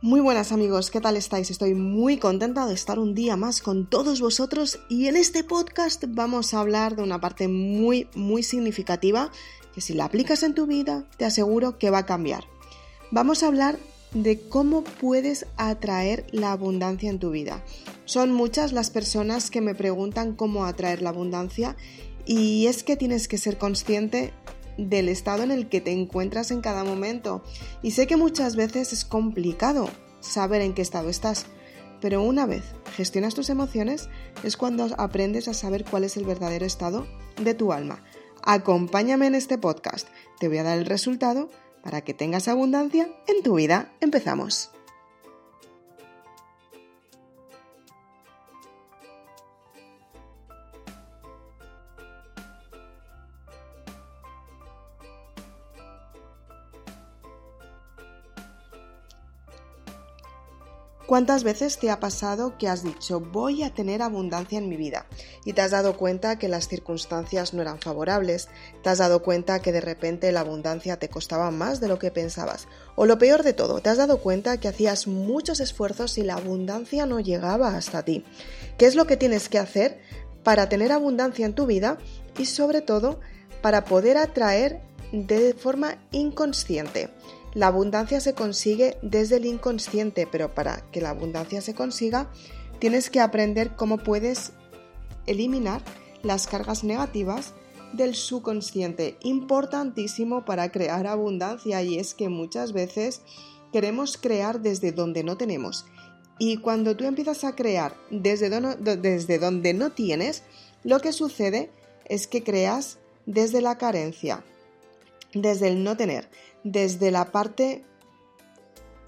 Muy buenas amigos, ¿qué tal estáis? Estoy muy contenta de estar un día más con todos vosotros y en este podcast vamos a hablar de una parte muy, muy significativa que si la aplicas en tu vida te aseguro que va a cambiar. Vamos a hablar de cómo puedes atraer la abundancia en tu vida. Son muchas las personas que me preguntan cómo atraer la abundancia y es que tienes que ser consciente del estado en el que te encuentras en cada momento. Y sé que muchas veces es complicado saber en qué estado estás, pero una vez gestionas tus emociones es cuando aprendes a saber cuál es el verdadero estado de tu alma. Acompáñame en este podcast, te voy a dar el resultado para que tengas abundancia en tu vida. Empezamos. ¿Cuántas veces te ha pasado que has dicho voy a tener abundancia en mi vida y te has dado cuenta que las circunstancias no eran favorables, te has dado cuenta que de repente la abundancia te costaba más de lo que pensabas o lo peor de todo, te has dado cuenta que hacías muchos esfuerzos y la abundancia no llegaba hasta ti? ¿Qué es lo que tienes que hacer para tener abundancia en tu vida y sobre todo para poder atraer de forma inconsciente? La abundancia se consigue desde el inconsciente, pero para que la abundancia se consiga, tienes que aprender cómo puedes eliminar las cargas negativas del subconsciente. Importantísimo para crear abundancia y es que muchas veces queremos crear desde donde no tenemos. Y cuando tú empiezas a crear desde, desde donde no tienes, lo que sucede es que creas desde la carencia, desde el no tener desde la parte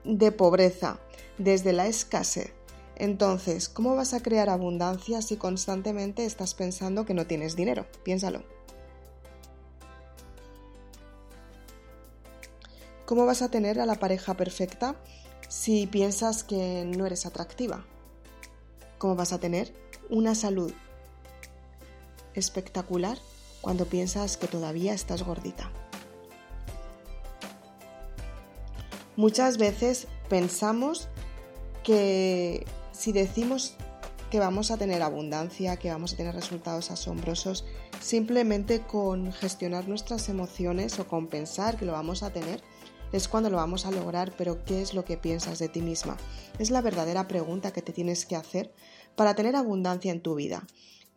de pobreza, desde la escasez. Entonces, ¿cómo vas a crear abundancia si constantemente estás pensando que no tienes dinero? Piénsalo. ¿Cómo vas a tener a la pareja perfecta si piensas que no eres atractiva? ¿Cómo vas a tener una salud espectacular cuando piensas que todavía estás gordita? Muchas veces pensamos que si decimos que vamos a tener abundancia, que vamos a tener resultados asombrosos, simplemente con gestionar nuestras emociones o con pensar que lo vamos a tener, es cuando lo vamos a lograr, pero ¿qué es lo que piensas de ti misma? Es la verdadera pregunta que te tienes que hacer para tener abundancia en tu vida.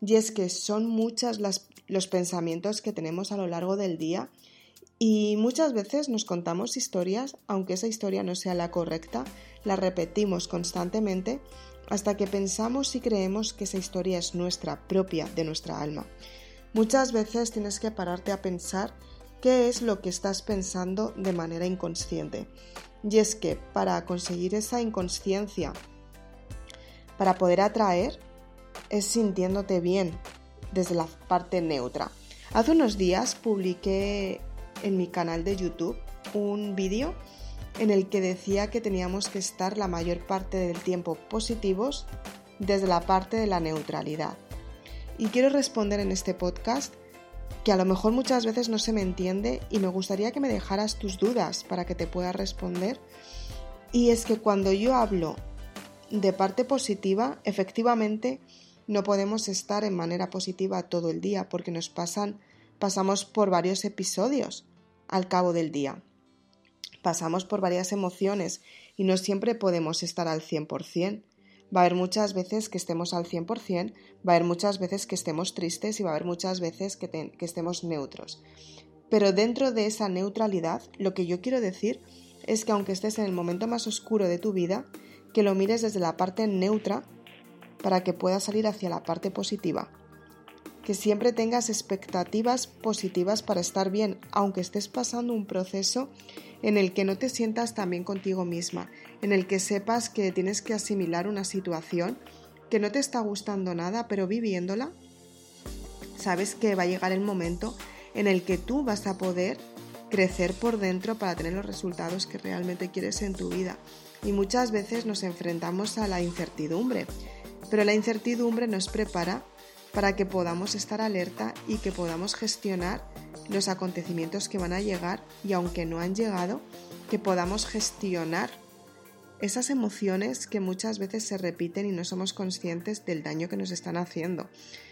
Y es que son muchas los pensamientos que tenemos a lo largo del día y muchas veces nos contamos historias, aunque esa historia no sea la correcta, la repetimos constantemente hasta que pensamos y creemos que esa historia es nuestra, propia de nuestra alma. Muchas veces tienes que pararte a pensar qué es lo que estás pensando de manera inconsciente. Y es que para conseguir esa inconsciencia, para poder atraer, es sintiéndote bien desde la parte neutra. Hace unos días publiqué en mi canal de YouTube un vídeo en el que decía que teníamos que estar la mayor parte del tiempo positivos desde la parte de la neutralidad. Y quiero responder en este podcast que a lo mejor muchas veces no se me entiende y me gustaría que me dejaras tus dudas para que te pueda responder. Y es que cuando yo hablo de parte positiva, efectivamente no podemos estar en manera positiva todo el día porque nos pasan pasamos por varios episodios al cabo del día. Pasamos por varias emociones y no siempre podemos estar al 100%. Va a haber muchas veces que estemos al 100%, va a haber muchas veces que estemos tristes y va a haber muchas veces que, que estemos neutros. Pero dentro de esa neutralidad, lo que yo quiero decir es que aunque estés en el momento más oscuro de tu vida, que lo mires desde la parte neutra para que puedas salir hacia la parte positiva que siempre tengas expectativas positivas para estar bien, aunque estés pasando un proceso en el que no te sientas tan bien contigo misma, en el que sepas que tienes que asimilar una situación que no te está gustando nada, pero viviéndola, sabes que va a llegar el momento en el que tú vas a poder crecer por dentro para tener los resultados que realmente quieres en tu vida. Y muchas veces nos enfrentamos a la incertidumbre, pero la incertidumbre nos prepara para que podamos estar alerta y que podamos gestionar los acontecimientos que van a llegar y aunque no han llegado, que podamos gestionar esas emociones que muchas veces se repiten y no somos conscientes del daño que nos están haciendo.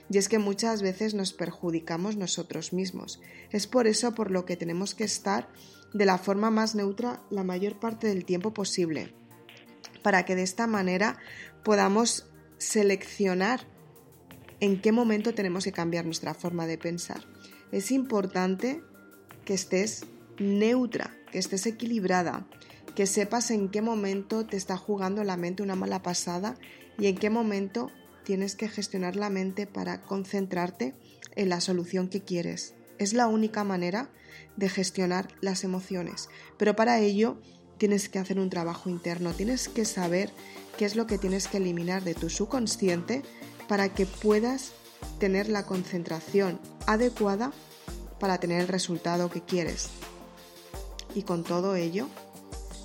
Y es que muchas veces nos perjudicamos nosotros mismos. Es por eso por lo que tenemos que estar de la forma más neutra la mayor parte del tiempo posible, para que de esta manera podamos seleccionar en qué momento tenemos que cambiar nuestra forma de pensar. Es importante que estés neutra, que estés equilibrada, que sepas en qué momento te está jugando la mente una mala pasada y en qué momento tienes que gestionar la mente para concentrarte en la solución que quieres. Es la única manera de gestionar las emociones, pero para ello tienes que hacer un trabajo interno, tienes que saber qué es lo que tienes que eliminar de tu subconsciente para que puedas tener la concentración adecuada para tener el resultado que quieres. Y con todo ello,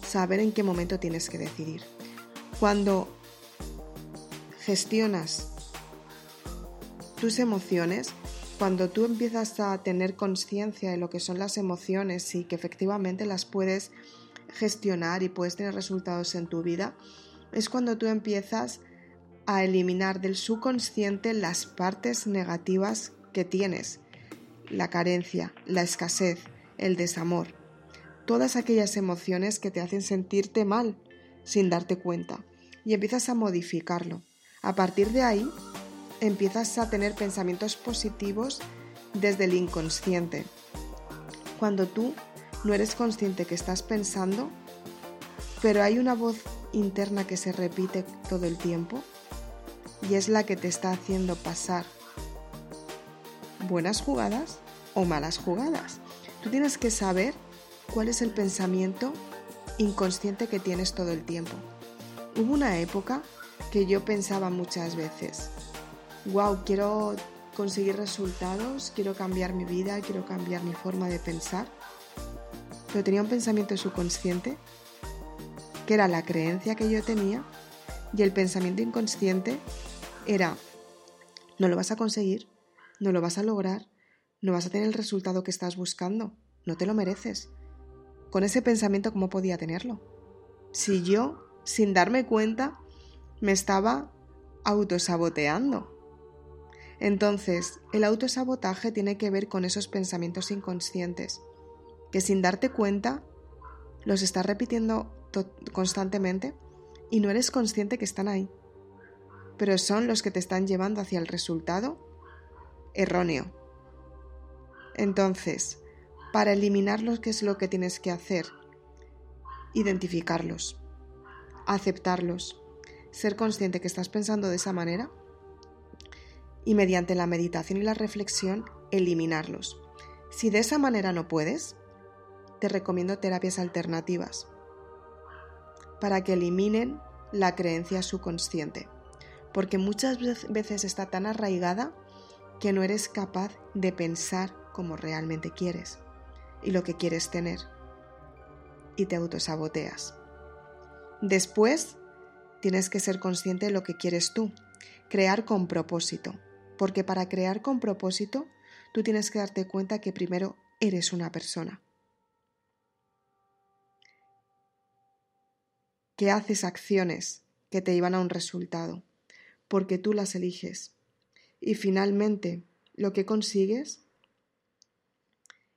saber en qué momento tienes que decidir. Cuando gestionas tus emociones, cuando tú empiezas a tener conciencia de lo que son las emociones y que efectivamente las puedes gestionar y puedes tener resultados en tu vida, es cuando tú empiezas a eliminar del subconsciente las partes negativas que tienes, la carencia, la escasez, el desamor todas aquellas emociones que te hacen sentirte mal sin darte cuenta y empiezas a modificarlo. A partir de ahí, empiezas a tener pensamientos positivos desde el inconsciente. Cuando tú no eres consciente que estás pensando, pero hay una voz interna que se repite todo el tiempo y es la que te está haciendo pasar buenas jugadas o malas jugadas. Tú tienes que saber cuál es el pensamiento inconsciente que tienes todo el tiempo. Hubo una época que yo pensaba muchas veces, wow, quiero conseguir resultados, quiero cambiar mi vida, quiero cambiar mi forma de pensar, pero tenía un pensamiento subconsciente que era la creencia que yo tenía y el pensamiento inconsciente era, no lo vas a conseguir, no lo vas a lograr, no vas a tener el resultado que estás buscando, no te lo mereces, con ese pensamiento cómo podía tenerlo. Si yo, sin darme cuenta, me estaba autosaboteando. Entonces, el autosabotaje tiene que ver con esos pensamientos inconscientes, que sin darte cuenta los estás repitiendo constantemente y no eres consciente que están ahí, pero son los que te están llevando hacia el resultado erróneo. Entonces, para eliminarlos, ¿qué es lo que tienes que hacer? Identificarlos, aceptarlos, ser consciente que estás pensando de esa manera y mediante la meditación y la reflexión eliminarlos. Si de esa manera no puedes, te recomiendo terapias alternativas para que eliminen la creencia subconsciente, porque muchas veces está tan arraigada que no eres capaz de pensar como realmente quieres y lo que quieres tener. Y te autosaboteas. Después, tienes que ser consciente de lo que quieres tú. Crear con propósito. Porque para crear con propósito, tú tienes que darte cuenta que primero eres una persona. Que haces acciones que te llevan a un resultado, porque tú las eliges. Y finalmente, lo que consigues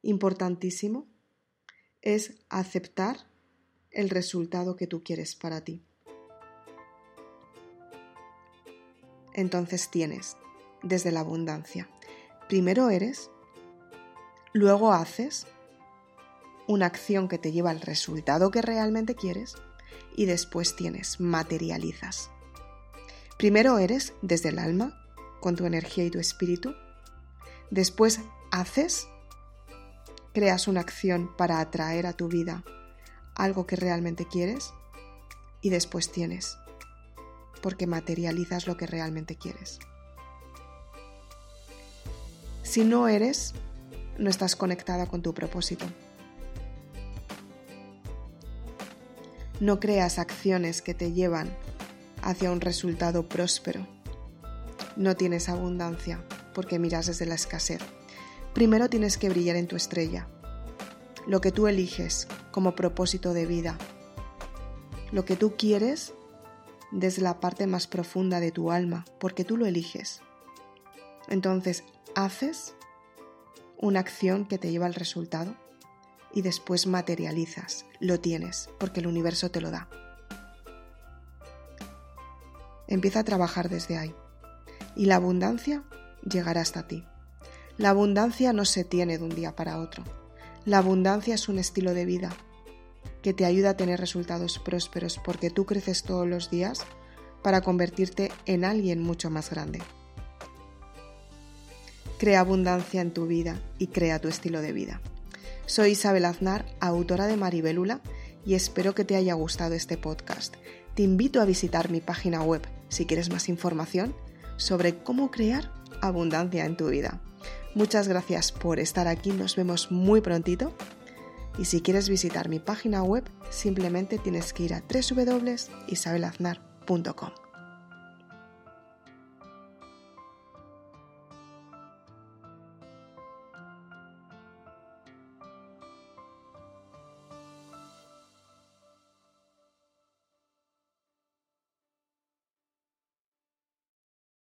importantísimo es aceptar el resultado que tú quieres para ti. Entonces tienes desde la abundancia. Primero eres, luego haces una acción que te lleva al resultado que realmente quieres y después tienes, materializas. Primero eres desde el alma, con tu energía y tu espíritu. Después haces creas una acción para atraer a tu vida algo que realmente quieres y después tienes, porque materializas lo que realmente quieres. Si no eres, no estás conectada con tu propósito. No creas acciones que te llevan hacia un resultado próspero. No tienes abundancia porque miras desde la escasez. Primero tienes que brillar en tu estrella, lo que tú eliges como propósito de vida. lo que tú quieres desde la parte más profunda de tu alma, porque tú lo eliges. Entonces, haces una acción que te lleva al resultado y después materializas, lo tienes, porque el universo te lo da. Empieza a trabajar desde ahí y la abundancia llegará hasta ti. La abundancia no se tiene de un día para otro. La abundancia es un estilo de vida que te ayuda a tener resultados prósperos porque tú creces todos los días para convertirte en alguien mucho más grande. Crea abundancia en tu vida y crea tu estilo de vida. Soy Isabel Aznar, autora de Maribelula, y espero que te haya gustado este podcast. Te invito a visitar mi página web si quieres más información sobre cómo crear abundancia en tu vida. Muchas gracias por estar aquí, nos vemos muy prontito. Y si quieres visitar mi página web, simplemente tienes que ir a www.isabelaznar.com.